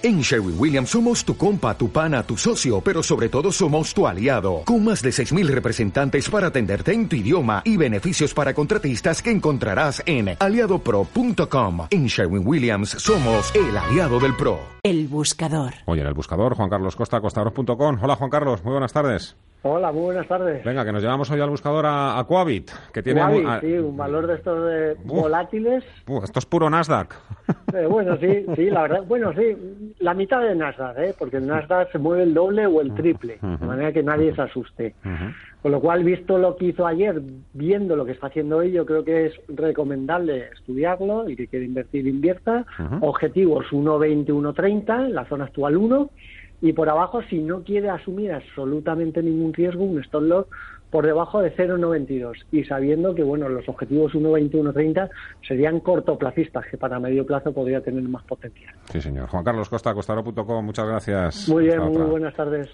En Sherwin Williams somos tu compa, tu pana, tu socio, pero sobre todo somos tu aliado, con más de 6.000 representantes para atenderte en tu idioma y beneficios para contratistas que encontrarás en aliadopro.com. En Sherwin Williams somos el aliado del PRO. El buscador. Oye, en el buscador, Juan Carlos Costa, costadoros.com. Hola Juan Carlos, muy buenas tardes. Hola, muy buenas tardes. Venga, que nos llevamos hoy al buscador a, a Coavit, que tiene... Coavit, a- sí, un valor de estos de volátiles. Uh, esto es puro Nasdaq. Eh, bueno, sí, sí, la verdad, bueno, sí, la mitad de Nasdaq, ¿eh? porque el Nasdaq se mueve el doble o el triple, de manera que nadie se asuste. Con lo cual, visto lo que hizo ayer, viendo lo que está haciendo hoy, yo creo que es recomendable estudiarlo y que quiere invertir, invierta. Objetivos 1.20, 1.30, en la zona actual 1. Y por abajo, si no quiere asumir absolutamente ningún riesgo, un stop loss por debajo de 0,92 y sabiendo que bueno los objetivos 1,20 1,30 serían cortoplacistas que para medio plazo podría tener más potencial. Sí, señor. Juan Carlos Costa, costadoros.com, muchas gracias. Muy bien, muy buenas tardes.